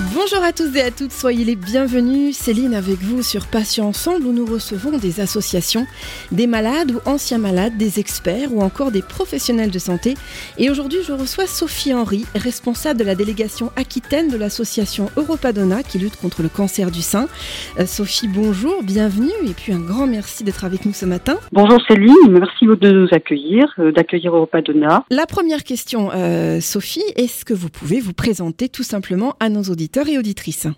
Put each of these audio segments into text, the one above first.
Bonjour à tous et à toutes, soyez les bienvenus. Céline avec vous sur Patients Ensemble où nous recevons des associations, des malades ou anciens malades, des experts ou encore des professionnels de santé. Et aujourd'hui, je reçois Sophie Henry, responsable de la délégation aquitaine de l'association Europadona qui lutte contre le cancer du sein. Euh, Sophie, bonjour, bienvenue et puis un grand merci d'être avec nous ce matin. Bonjour Céline, merci de nous accueillir, euh, d'accueillir Europadona. La première question, euh, Sophie, est-ce que vous pouvez vous présenter tout simplement à nos auditeurs?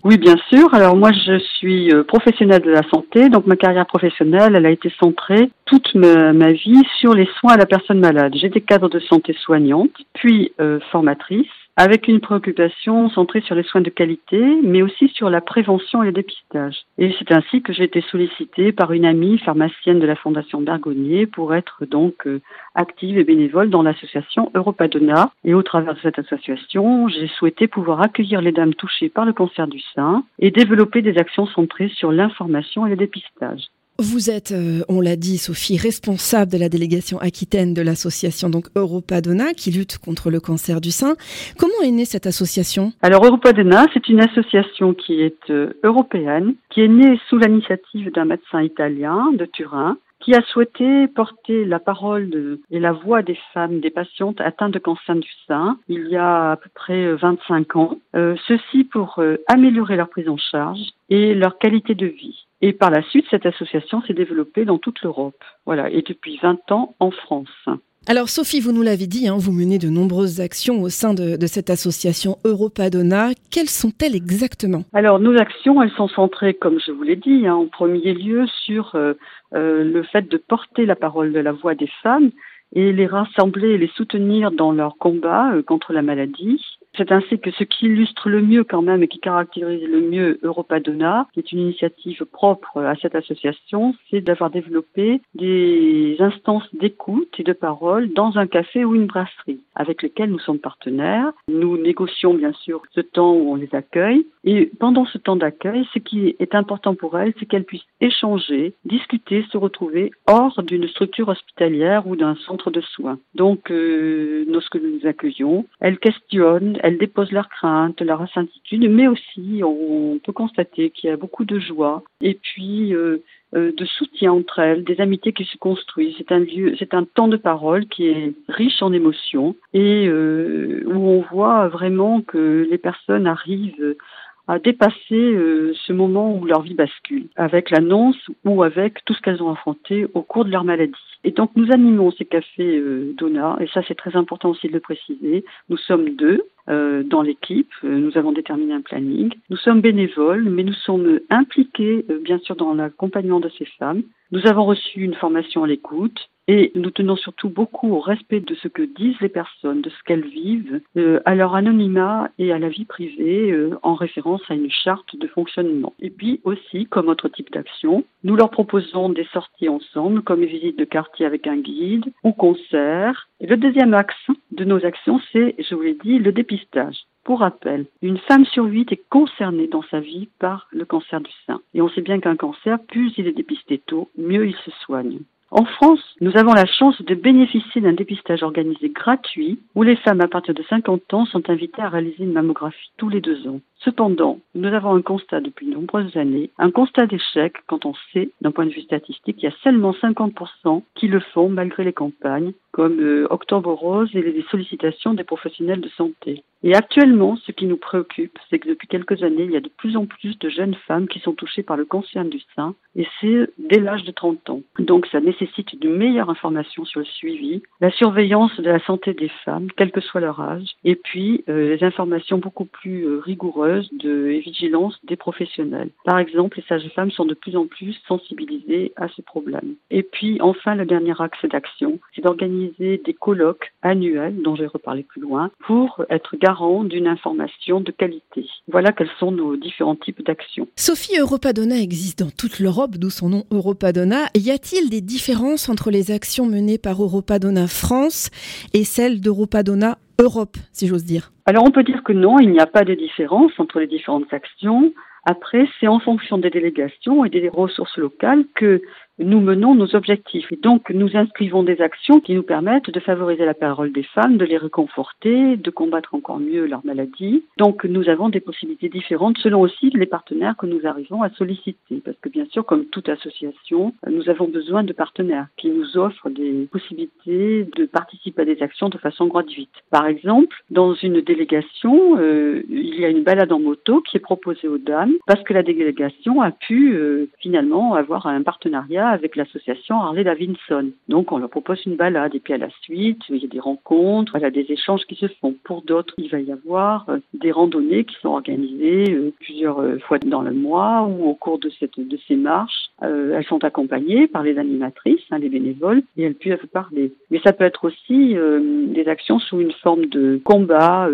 Oui, bien sûr. Alors moi, je suis euh, professionnelle de la santé, donc ma carrière professionnelle, elle a été centrée toute ma, vie sur les soins à la personne malade. J'étais cadre de santé soignante, puis euh, formatrice avec une préoccupation centrée sur les soins de qualité, mais aussi sur la prévention et le dépistage. Et c'est ainsi que j'ai été sollicitée par une amie pharmacienne de la Fondation Bergonnier pour être donc euh, active et bénévole dans l'association Europadona. Et au travers de cette association, j'ai souhaité pouvoir accueillir les dames touchées par le cancer du sein et développer des actions centrées sur l'information et le dépistage. Vous êtes, euh, on l'a dit, Sophie, responsable de la délégation aquitaine de l'association donc Europadona qui lutte contre le cancer du sein. Comment est née cette association? Alors Europadona, c'est une association qui est euh, européenne, qui est née sous l'initiative d'un médecin italien de Turin qui a souhaité porter la parole et la voix des femmes, des patientes atteintes de cancer du sein, il y a à peu près 25 ans, euh, ceci pour améliorer leur prise en charge et leur qualité de vie. Et par la suite, cette association s'est développée dans toute l'Europe. Voilà, et depuis 20 ans en France. Alors Sophie, vous nous l'avez dit, hein, vous menez de nombreuses actions au sein de, cette association Europadona. Quelles sont-elles exactement? Alors nos actions, elles sont centrées, comme je vous l'ai dit, hein, en premier lieu sur euh, euh, le fait de porter la parole de la voix des femmes et les rassembler et les soutenir dans leur combat euh, contre la maladie. C'est ainsi que ce qui illustre le mieux quand même et qui caractérise le mieux Europadona, qui est une initiative propre à cette association, c'est d'avoir développé des instances d'écoute et de parole dans un café ou une brasserie avec lesquels nous sommes partenaires. Nous négocions bien sûr ce temps où on les accueille et pendant ce temps d'accueil, ce qui est important pour elles, c'est qu'elles puissent échanger, discuter, se retrouver hors d'une structure hospitalière ou d'un centre de soins. Donc, euh, lorsque nous les accueillons, elles questionnent, elles déposent leurs craintes, leurs incertitudes, mais aussi on peut constater qu'il y a beaucoup de joie et puis euh, euh, de soutien entre elles, des amitiés qui se construisent. C'est un lieu, c'est un temps de parole qui est riche en émotions et euh, où on voit vraiment que les personnes arrivent à dépasser euh, ce moment où leur vie bascule, avec l'annonce ou avec tout ce qu'elles ont affronté au cours de leur maladie. Et donc nous animons ces cafés euh, Dona, et ça c'est très important aussi de le préciser. Nous sommes deux euh, dans l'équipe, nous avons déterminé un planning. Nous sommes bénévoles, mais nous sommes impliqués bien sûr dans l'accompagnement de ces femmes. Nous avons reçu une formation à l'écoute, et nous tenons surtout beaucoup au respect de ce que disent les personnes, de ce qu'elles vivent, euh, à leur anonymat et à la vie privée, euh, en référence à une charte de fonctionnement. Et puis aussi, comme autre type d'action, nous leur proposons des sorties ensemble, comme une visite de quartier avec un guide ou concert. Et le deuxième axe de nos actions, c'est, je vous l'ai dit, le dépistage. Pour rappel, une femme sur huit est concernée dans sa vie par le cancer du sein. Et on sait bien qu'un cancer, plus il est dépisté tôt, mieux il se soigne. En France, nous avons la chance de bénéficier d'un dépistage organisé gratuit où les femmes à partir de 50 ans sont invitées à réaliser une mammographie tous les deux ans. Cependant, nous avons un constat depuis de nombreuses années, un constat d'échec quand on sait, d'un point de vue statistique, qu'il y a seulement 50% qui le font malgré les campagnes, comme euh, Octobre Rose et les sollicitations des professionnels de santé. Et actuellement, ce qui nous préoccupe, c'est que depuis quelques années, il y a de plus en plus de jeunes femmes qui sont touchées par le cancer du sein, et c'est dès l'âge de 30 ans. Donc ça nécessite une meilleure information sur le suivi, la surveillance de la santé des femmes, quel que soit leur âge, et puis euh, les informations beaucoup plus euh, de, vigilance des professionnels. Par exemple, les sages-femmes sont de plus en plus sensibilisées à ce problème. Et puis, enfin, le dernier axe d'action, c'est d'organiser des colloques annuels, dont je vais reparler plus loin, pour être garant d'une information de qualité. Voilà quels sont nos différents types d'actions. Sophie Europadona existe dans toute l'Europe, d'où son nom Europadona. Y a-t-il des différences entre les actions menées par Europadona France et celles d'Europadona Europe, si j'ose dire Alors on peut dire que non, il n'y a pas de différence entre les différentes actions. Après, c'est en fonction des délégations et des ressources locales que nous menons nos objectifs. Et donc, nous inscrivons des actions qui nous permettent de favoriser la parole des femmes, de les réconforter, de combattre encore mieux leur maladie. Donc, nous avons des possibilités différentes selon aussi les partenaires que nous arrivons à solliciter. Parce que bien sûr, comme toute association, nous avons besoin de partenaires qui nous offrent des possibilités de participer à des actions de façon gratuite. Par exemple, dans une délégation, euh, il y a une balade en moto qui est proposée aux dames parce que la délégation a pu euh, finalement avoir un partenariat avec l'association Harley Davidson. Donc on leur propose une balade et puis à la suite, il y a des rencontres, il y a des échanges qui se font. Pour d'autres, il va y avoir euh, des randonnées qui sont organisées euh, plusieurs euh, fois dans le mois ou au cours de, cette, de ces marches. elles sont accompagnées par les animatrices, hein, les bénévoles, et elles peuvent parler. Mais ça peut être aussi des actions sous une forme de combat,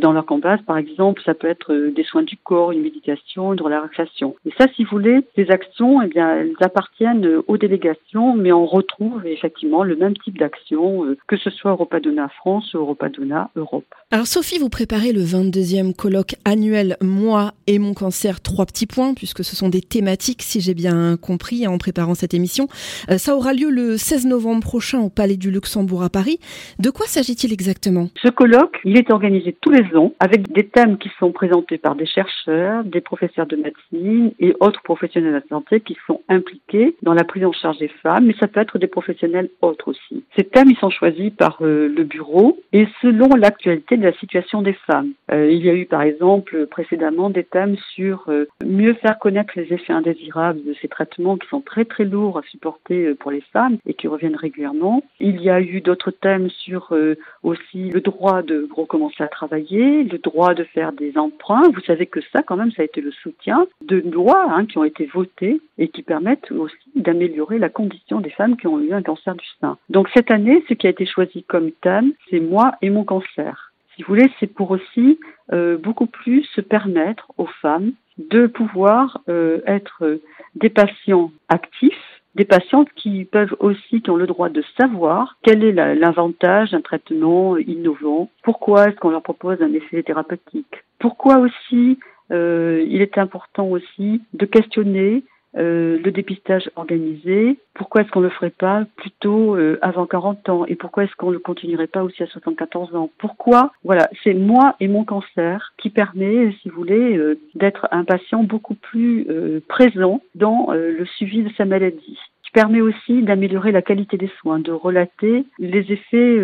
dans leur campagne, par exemple, ça peut être euh, des soins du corps, une méditation, une relaxation. Et ça, si vous voulez, ces actions, eh bien, elles appartiennent euh, aux délégations, mais on retrouve effectivement le même type d'action, que ce soit Europadona France ou Europadona Europe. Alors Sophie, vous préparez le 22e colloque annuel Moi et mon cancer, trois petits points, puisque ce sont des thématiques, si j'ai bien compris, en préparant cette émission. Ça aura lieu le 16 novembre prochain au Palais du Luxembourg à Paris. De quoi s'agit-il exactement? Ce colloque, il est organisé tous avec des thèmes qui sont présentés par des chercheurs, des professeurs de médecine et autres professionnels de santé qui sont impliqués dans la prise en charge des femmes, mais ça peut être des professionnels autres aussi. Ces thèmes, ils sont choisis par euh, le bureau et selon l'actualité de la situation des femmes. Euh, il y a eu par exemple précédemment des thèmes sur euh, mieux faire connaître les effets indésirables de ces traitements qui sont très très lourds à supporter pour les femmes et qui reviennent régulièrement. Il y a eu d'autres thèmes sur aussi le droit de recommencer à travailler le droit de faire des emprunts. Vous savez que ça, quand même, ça a été le soutien de lois hein, qui ont été votées et qui permettent aussi d'améliorer la condition des femmes qui ont eu un cancer du sein. Donc cette année, ce qui a été choisi comme thème, c'est moi et mon cancer. Si vous voulez, c'est pour aussi euh, beaucoup plus se permettre aux femmes de pouvoir euh, être des patients actifs des patientes qui peuvent aussi, qui ont le droit de savoir quel est l'avantage d'un traitement innovant, pourquoi est-ce qu'on leur propose un essai thérapeutique, pourquoi aussi euh, il est important aussi de questionner euh, le dépistage organisé, pourquoi est-ce qu'on ne le ferait pas plutôt euh, avant 40 ans? Et pourquoi est-ce qu'on ne le continuerait pas aussi à 74 ans? Pourquoi? Voilà, c'est moi et mon cancer qui permet, si vous voulez, euh, d'être un patient beaucoup plus présent dans le suivi de sa maladie. Permet aussi d'améliorer la qualité des soins, de relater les effets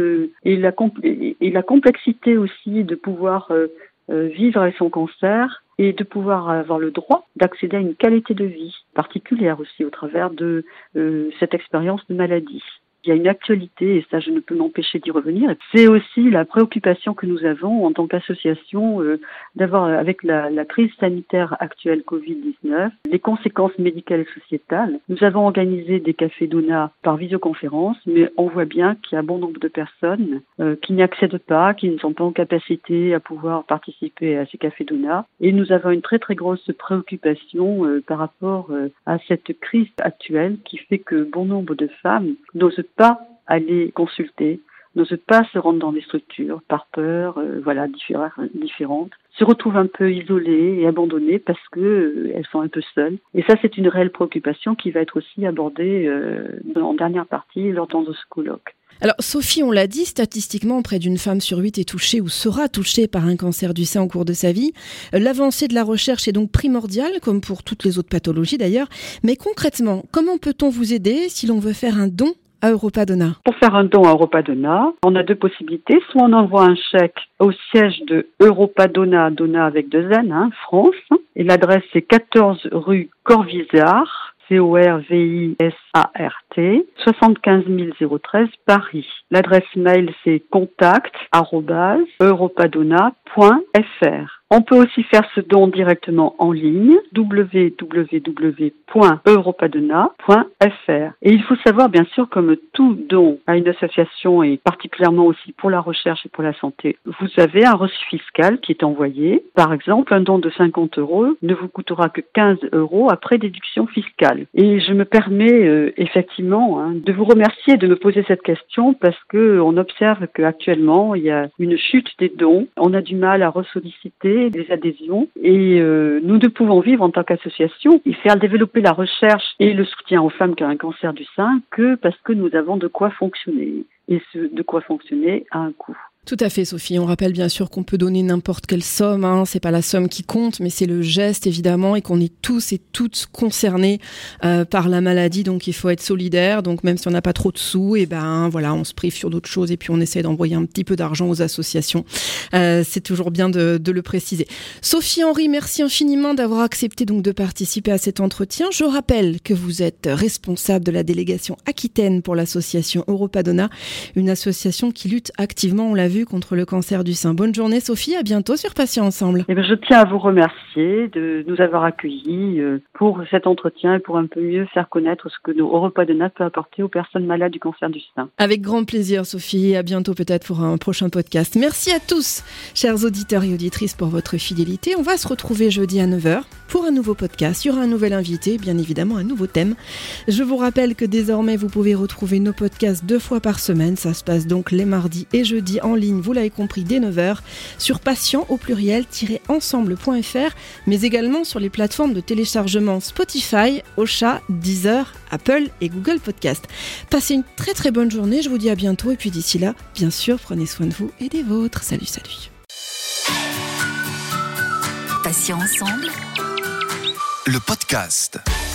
et, la et la complexité aussi de pouvoir vivre avec son cancer et de pouvoir avoir le droit d'accéder à une qualité de vie particulière aussi au travers de euh, cette expérience de maladie il y a une actualité, et ça je ne peux m'empêcher d'y revenir, c'est aussi la préoccupation que nous avons en tant qu'association euh, d'avoir, avec la, crise sanitaire actuelle Covid-19, les conséquences médicales et sociétales. Nous avons organisé des cafés d'ONA par visioconférence, mais on voit bien qu'il y a bon nombre de personnes euh, qui n'y accèdent pas, qui ne sont pas en capacité à pouvoir participer à ces cafés d'ONA. Et nous avons une très très grosse préoccupation euh, par rapport à cette crise actuelle qui fait que bon nombre de femmes n'osent pas aller consulter, n'osent pas se rendre dans des structures par peur, euh, voilà, différentes, se retrouvent un peu isolées et abandonnées parce que euh, elles sont un peu seules. Et ça, c'est une réelle préoccupation qui va être aussi abordée euh, en dernière partie lors de ce colloque. Alors Sophie, on l'a dit, statistiquement, près d'une femme sur huit est touchée ou sera touchée par un cancer du sein au cours de sa vie. L'avancée de la recherche est donc primordiale, comme pour toutes les autres pathologies d'ailleurs. Mais concrètement, comment peut-on vous aider si l'on veut faire un don à Europadona Pour faire un don à Europadona, on a deux possibilités. Soit on envoie un chèque au siège de Europadona, Dona avec deux N, hein, France. Et l'adresse c'est 14 rue Corvisart, C-O-R-V-I-S-A-R-T, 75 013 Paris. L'adresse mail c'est contact europadona.fr. On peut aussi faire ce don directement en ligne www.europadona.fr. Et il faut savoir bien sûr comme tout don à une association et particulièrement aussi pour la recherche et pour la santé, vous avez un reçu fiscal qui est envoyé. Par exemple, un don de 50 euros ne vous coûtera que 15 euros après déduction fiscale. Et je me permets euh, effectivement hein, de vous remercier de me poser cette question parce que on observe qu'actuellement il y a une chute des dons. On a du mal à ressolliciter des adhésions et euh, nous ne pouvons vivre en tant qu'association et faire développer la recherche et le soutien aux femmes qui ont un cancer du sein que parce que nous avons de quoi fonctionner. Et ce de quoi fonctionner a un coût. Tout à fait, Sophie. On rappelle bien sûr qu'on peut donner n'importe quelle somme. Hein. C'est pas la somme qui compte, mais c'est le geste évidemment, et qu'on est tous et toutes concernés euh, par la maladie. Donc il faut être solidaire. Donc même si on n'a pas trop de sous, et eh ben voilà, on se prive sur d'autres choses et puis on essaie d'envoyer un petit peu d'argent aux associations. Euh, c'est toujours bien de, de, le préciser. Sophie Henry, merci infiniment d'avoir accepté donc de participer à cet entretien. Je rappelle que vous êtes responsable de la délégation Aquitaine pour l'association Europadona, une association qui lutte activement, on l'a vu contre le cancer du sein. Bonne journée Sophie, à bientôt sur Patient Ensemble. Eh bien, je tiens à vous remercier de nous avoir accueillis euh, pour cet entretien et pour un peu mieux faire connaître ce que nos repas de natte peut apporter aux personnes malades du cancer du sein. Avec grand plaisir Sophie, à bientôt peut-être pour un prochain podcast. Merci à tous, chers auditeurs et auditrices, pour votre fidélité. On va se retrouver jeudi à 9h pour un nouveau podcast. Aura un nouvel invité, bien évidemment un nouveau thème. Je vous rappelle que désormais vous pouvez retrouver nos podcasts deux fois par semaine. Ça se passe donc les mardis et jeudis en ligne vous l'avez compris, dès 9h, sur patient au pluriel-ensemble.fr, mais également sur les plateformes de téléchargement Spotify, Ocha, Deezer, Apple et Google Podcast. Passez une très très bonne journée, je vous dis à bientôt, et puis d'ici là, bien sûr, prenez soin de vous et des vôtres. Salut, salut. Patient ensemble. Le podcast.